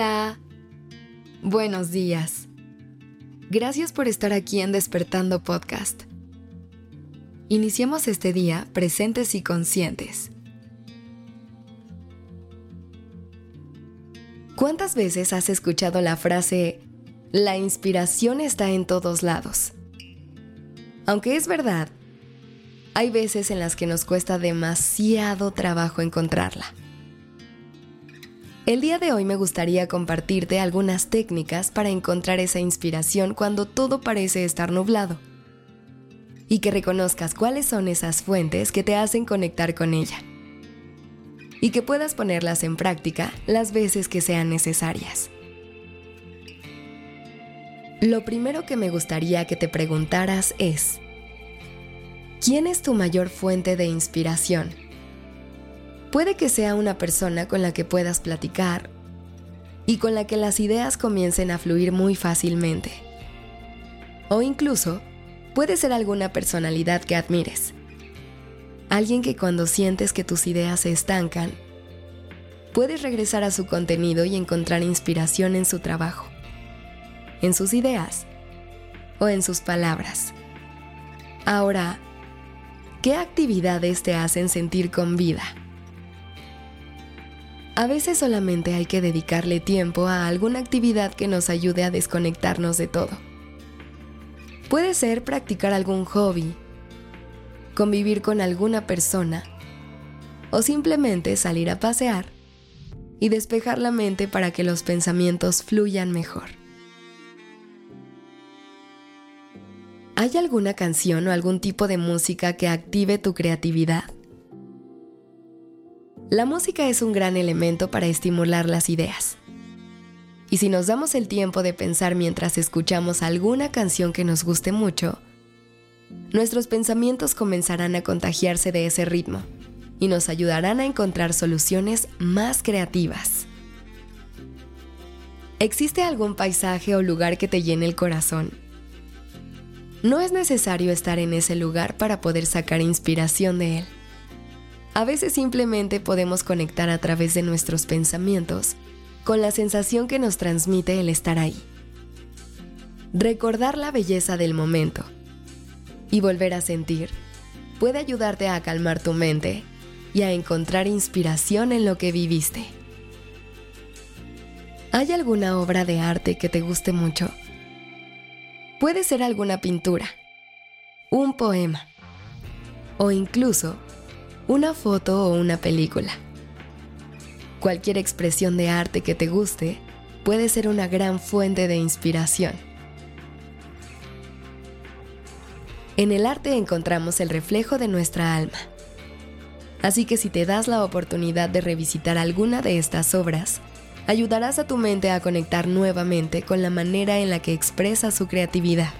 Hola. Buenos días. Gracias por estar aquí en Despertando Podcast. Iniciemos este día presentes y conscientes. ¿Cuántas veces has escuchado la frase, la inspiración está en todos lados? Aunque es verdad, hay veces en las que nos cuesta demasiado trabajo encontrarla. El día de hoy me gustaría compartirte algunas técnicas para encontrar esa inspiración cuando todo parece estar nublado y que reconozcas cuáles son esas fuentes que te hacen conectar con ella y que puedas ponerlas en práctica las veces que sean necesarias. Lo primero que me gustaría que te preguntaras es, ¿quién es tu mayor fuente de inspiración? Puede que sea una persona con la que puedas platicar y con la que las ideas comiencen a fluir muy fácilmente. O incluso puede ser alguna personalidad que admires. Alguien que cuando sientes que tus ideas se estancan, puedes regresar a su contenido y encontrar inspiración en su trabajo, en sus ideas o en sus palabras. Ahora, ¿qué actividades te hacen sentir con vida? A veces solamente hay que dedicarle tiempo a alguna actividad que nos ayude a desconectarnos de todo. Puede ser practicar algún hobby, convivir con alguna persona o simplemente salir a pasear y despejar la mente para que los pensamientos fluyan mejor. ¿Hay alguna canción o algún tipo de música que active tu creatividad? La música es un gran elemento para estimular las ideas. Y si nos damos el tiempo de pensar mientras escuchamos alguna canción que nos guste mucho, nuestros pensamientos comenzarán a contagiarse de ese ritmo y nos ayudarán a encontrar soluciones más creativas. ¿Existe algún paisaje o lugar que te llene el corazón? No es necesario estar en ese lugar para poder sacar inspiración de él. A veces simplemente podemos conectar a través de nuestros pensamientos con la sensación que nos transmite el estar ahí. Recordar la belleza del momento y volver a sentir puede ayudarte a calmar tu mente y a encontrar inspiración en lo que viviste. ¿Hay alguna obra de arte que te guste mucho? Puede ser alguna pintura, un poema o incluso una foto o una película. Cualquier expresión de arte que te guste puede ser una gran fuente de inspiración. En el arte encontramos el reflejo de nuestra alma. Así que si te das la oportunidad de revisitar alguna de estas obras, ayudarás a tu mente a conectar nuevamente con la manera en la que expresa su creatividad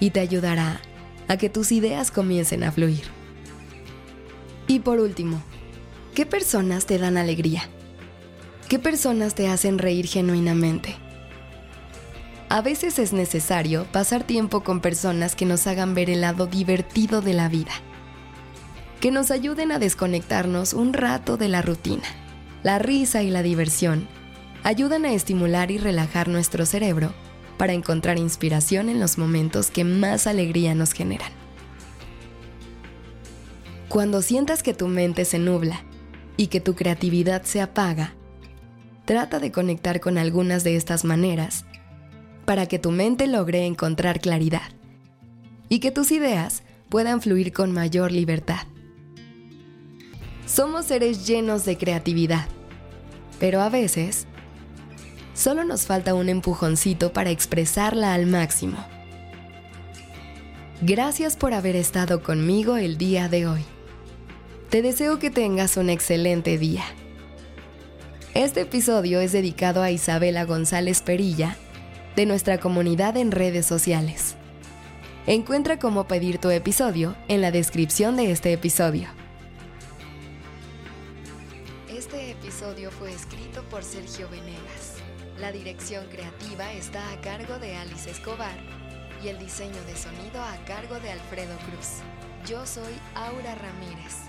y te ayudará a que tus ideas comiencen a fluir. Y por último, ¿qué personas te dan alegría? ¿Qué personas te hacen reír genuinamente? A veces es necesario pasar tiempo con personas que nos hagan ver el lado divertido de la vida, que nos ayuden a desconectarnos un rato de la rutina. La risa y la diversión ayudan a estimular y relajar nuestro cerebro para encontrar inspiración en los momentos que más alegría nos generan. Cuando sientas que tu mente se nubla y que tu creatividad se apaga, trata de conectar con algunas de estas maneras para que tu mente logre encontrar claridad y que tus ideas puedan fluir con mayor libertad. Somos seres llenos de creatividad, pero a veces solo nos falta un empujoncito para expresarla al máximo. Gracias por haber estado conmigo el día de hoy. Te deseo que tengas un excelente día. Este episodio es dedicado a Isabela González Perilla, de nuestra comunidad en redes sociales. Encuentra cómo pedir tu episodio en la descripción de este episodio. Este episodio fue escrito por Sergio Venegas. La dirección creativa está a cargo de Alice Escobar y el diseño de sonido a cargo de Alfredo Cruz. Yo soy Aura Ramírez.